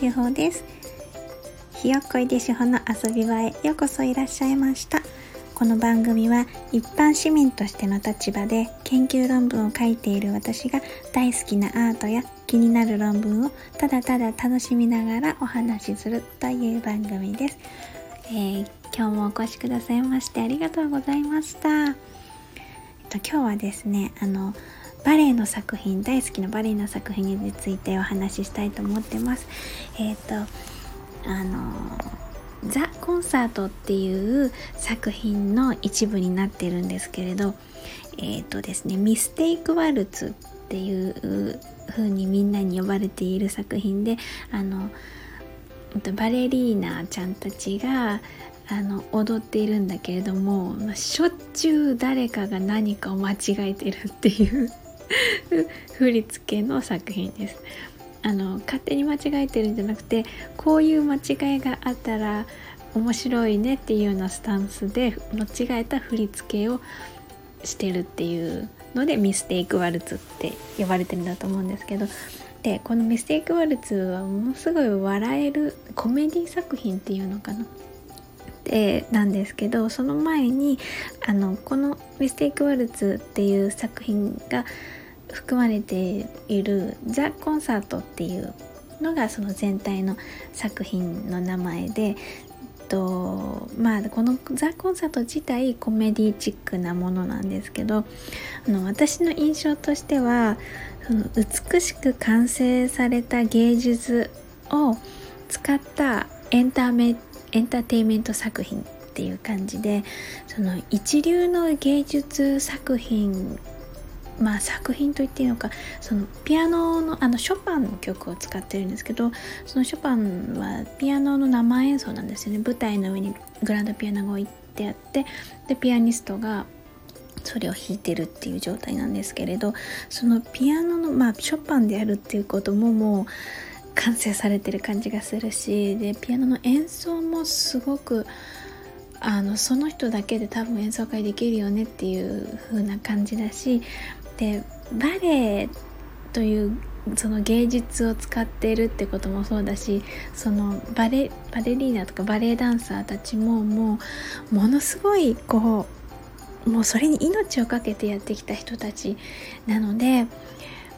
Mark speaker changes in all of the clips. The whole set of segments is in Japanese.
Speaker 1: しほです。ひよっこいでしほの遊び場へようこそいらっしゃいました。この番組は一般市民としての立場で研究論文を書いている私が大好きなアートや気になる論文をただただ楽しみながらお話しするという番組です、えー、今日もお越しくださいましてありがとうございました、えっと、今日はですねあのバレエの作品大好きなバレエの作品についてお話ししたいと思ってます。えっ、ー、とあのザ・コンサートっていう作品の一部になってるんですけれどえっ、ー、とですねミステイク・ワルツっていう風にみんなに呼ばれている作品であのバレリーナちゃんたちがあの踊っているんだけれどもしょっちゅう誰かが何かを間違えてるっていう 振り付けの作品です。あの勝手に間違えてるんじゃなくてこういう間違いがあったら面白いねっていうようなスタンスで間違えた振り付けをしてるっていうのでミステイクワルツって呼ばれてるんだと思うんですけどでこのミステイクワルツはものすごい笑えるコメディ作品っていうのかなでなんですけどその前にあのこの「ミステイクワルツ」っていう作品が含まれている「ザ・コンサート」っていうのがその全体の作品の名前でとまあこの「ザ・コンサート」自体コメディチックなものなんですけどあの私の印象としてはその美しく完成された芸術を使ったエンターメエンターテインメント作品っていう感じでその一流の芸術作品まあ、作品と言っていいのかそのピアノのあのショパンの曲を使ってるんですけどそのショパンはピアノの生演奏なんですよね。舞台の上にグランドピアノが置いてあってでピアニストがそれを弾いてるっていう状態なんですけれどそのピアノのまあショパンでやるっていうことももう完成されてる感じがするしでピアノの演奏もすごくあのその人だけで多分演奏会できるよねっていう風な感じだしでバレエというその芸術を使っているってこともそうだしそのバレバレリーナとかバレエダンサーたちももうものすごいこうもうそれに命を懸けてやってきた人たちなので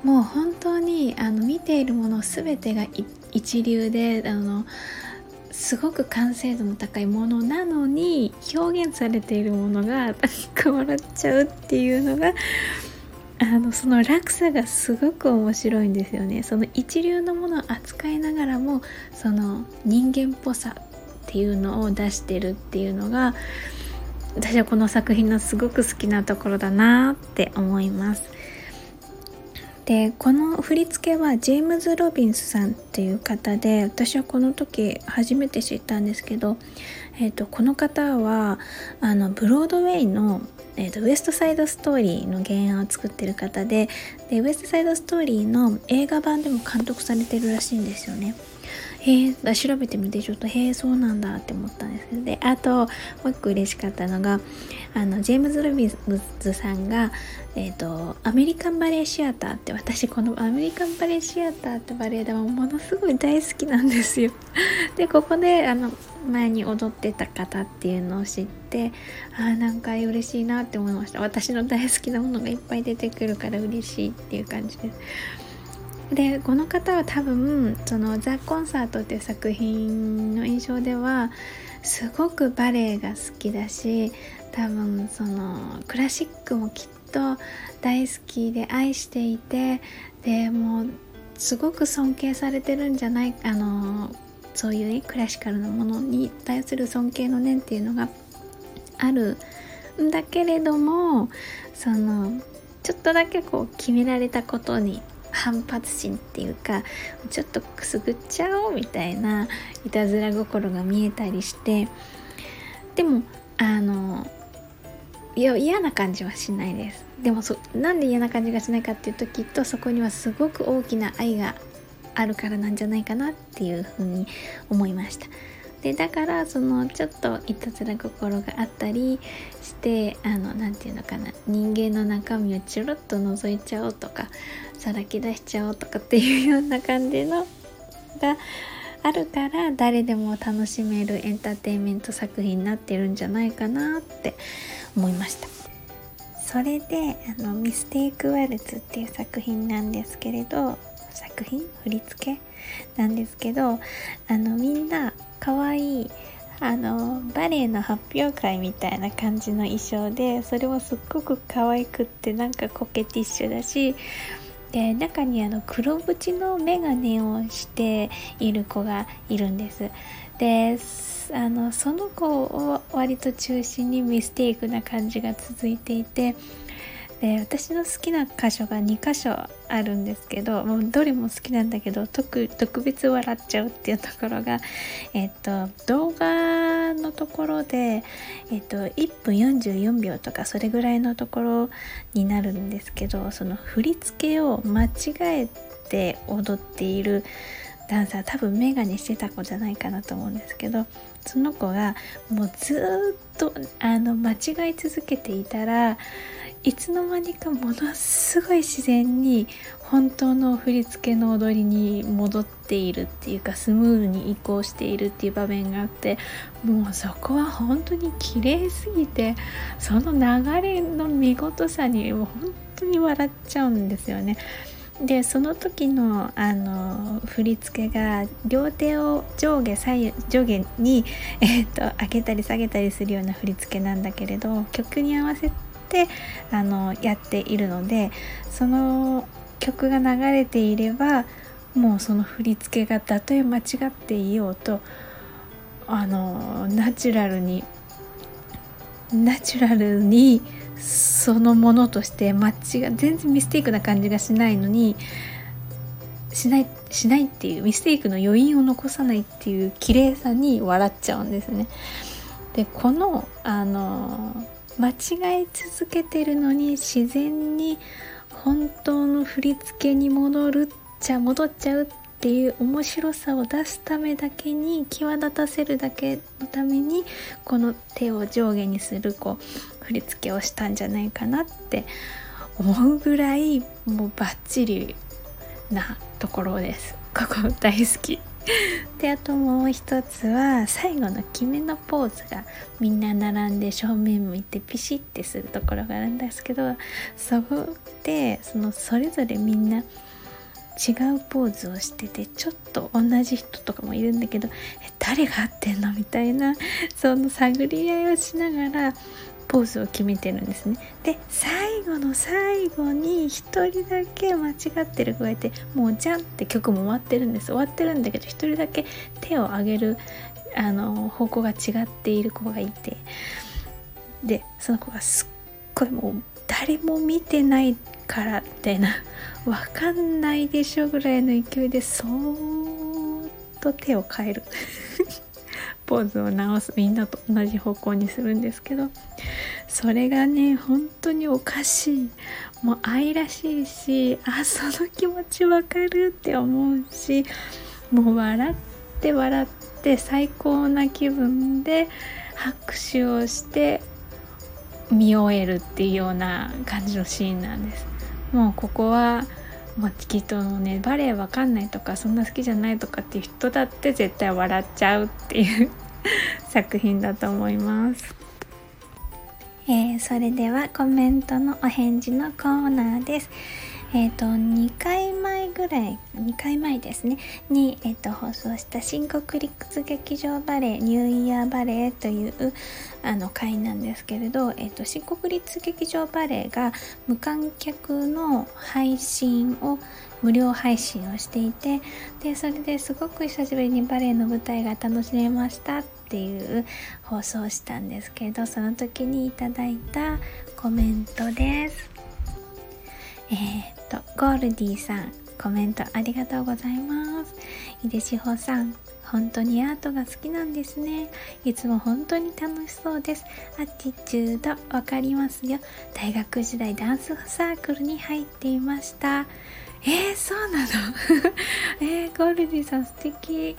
Speaker 1: もう本当にあの見ているもの全てが一流であのすごく完成度の高いものなのに表現されているものが変わっちゃうっていうのがあのその落差がすごく面白いんですよね。その一流のものを扱いながらもその人間っぽさっていうのを出してるっていうのが私はこの作品のすごく好きなところだなって思います。でこの振り付けはジェームズ・ロビンスさんっていう方で私はこの時初めて知ったんですけど、えーと、この方はあのブロードウェイのえーと、ウエストサイドストーリーの原案を作ってる方ででウエストサイドストーリーの映画版でも監督されてるらしいんですよね。へえ調べてみてちょっとへえそうなんだって思ったんですけどであともう一個嬉しかったのがあのジェームズ・ロビンズさんが、えーと、アメリカンバレエシアターって私このアメリカンバレエシアターってバレエ団ものすごい大好きなんですよ。でここであの前に踊ってた方っていうのを知ってあなんか嬉しいなって思いました。私の大好きなものがいっぱい出てくるから嬉しいっていう感じです。でこの方は多分その「ザ・コンサート」っていう作品の印象ではすごくバレエが好きだし多分そのクラシックもきっと大好きで愛していてでもうすごく尊敬されてるんじゃないあのそういう、ね、クラシカルなものに対する尊敬の念っていうのがあるんだけれどもそのちょっとだけこう決められたことに反発心っていうかちょっとくすぐっちゃおうみたいないたずら心が見えたりしてでもあのいや嫌な感じはしないです。でもそなんで嫌な感じがしないかっていうときっとそこにはすごく大きな愛があるからなんじゃないかなっていうふうに思いました。でだからそのちょっといたずら心があったりしてあの何て言うのかな人間の中身をちょろっと覗いちゃおうとかさらけ出しちゃおうとかっていうような感じのがあるから誰でも楽しめるエンターテインメント作品になってるんじゃないかなって思いました。それであのミステイクワルツっていう作品なんですけれど作品振り付けなんですけどあのみんな可愛いあのバレエの発表会みたいな感じの衣装でそれもすっごく可愛くってなんかコケティッシュだしで中にあの黒縁の眼鏡をしている子がいるんです。であのその子を割と中心にミステイクな感じが続いていてで私の好きな箇所が2箇所あるんですけどもうどれも好きなんだけど特別笑っちゃうっていうところが、えっと、動画のところで、えっと、1分44秒とかそれぐらいのところになるんですけどその振り付けを間違えて踊っているダンサー多分メガネしてた子じゃないかなと思うんですけどその子がもうずっとあの間違い続けていたらいつの間にかものすごい自然に本当の振り付けの踊りに戻っているっていうかスムーズに移行しているっていう場面があってもうそこは本当に綺麗すぎてその流れの見事さにもう本当に笑っちゃうんですよね。でその時のあの振り付けが両手を上下左右上下に、えーと、上げたり下げたりするような振り付けなんだけれど曲に合わせてあのやっているのでその曲が流れていればもうその振り付けがたとえ間違っていようとあのナチュラルにナチュラルにそのものとしてマッチが全然ミステイクな感じがしないのにしないしないっていうミステイクの余韻を残さないっていう綺麗さに笑っちゃうんですね。でこのあの間違い続けてるのに自然に本当の振り付けに戻るっちゃ戻っちゃうっていう面白さを出すためだけに際立たせるだけのためにこの手を上下にするこう振り付けをしたんじゃないかなって思うぐらいもうバッチリなところです。ここ大好き。であともう一つは最後の決めのポーズがみんな並んで正面向いてピシッてするところがあるんですけどそこでそのそれぞれみんな違うポーズをしててちょっと同じ人とかもいるんだけどえ誰が合ってんの？みたいなその探り合いをしながらポーズを決めてるんですね。で最後の最後に1人だけ間違ってる子がいてもうじゃんって曲も終わってるんです。終わってるんだけど1人だけ手を上げるあの方向が違っている子がいて。でその子がすっごいもう誰も見てないからみたいな。わかんないでしょぐらいの勢いでそーっと手を変える。ポーズを直すみんなと同じ方向にするんですけどそれがね本当におかしい。もう愛らしいしあその気持ちわかるって思うしもう笑って笑って最高な気分で拍手をして見終えるっていうような感じのシーンなんです。もうここはもうきっとねバレエわかんないとかそんな好きじゃないとかっていう人だって絶対笑っちゃうっていう 作品だと思います。えー、それではコメントのお返事のコーナーです。えっ、ー、と2回前ぐらい2回前ですねに、えーと、放送した新国立劇場バレエニューイヤーバレエというあの回なんですけれど、えーと、新国立劇場バレエが無観客の配信を無料配信をしていてでそれですごく久しぶりにバレエの舞台が楽しめましたっていう放送したんですけどその時にいただいたコメントです。えーと、ゴールディさん、コメントありがとうございます。井出志保さん、本当にアートが好きなんですね。いつも本当に楽しそうです。アティチュードわかりますよ。大学時代ダンスサークルに入っていました。えー、そうなの？えー、ゴールディさん素敵。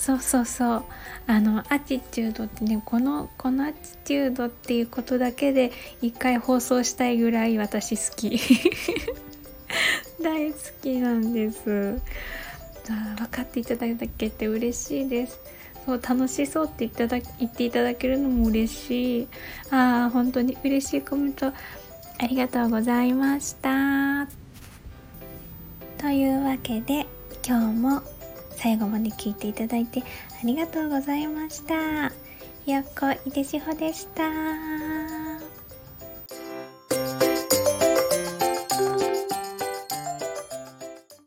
Speaker 1: そうそうそう。あのアティチュードってねこのこのアティチュードっていうことだけで一回放送したいぐらい私好き。大好きなんです。あ分かっていただけて嬉しいです。そう楽しそうって言っただ言っていただけるのも嬉しい。ああ本当に嬉しいコメント。ありがとうございました。というわけで今日も最後まで聞いていただいてありがとうございました。よっこいでしほでした。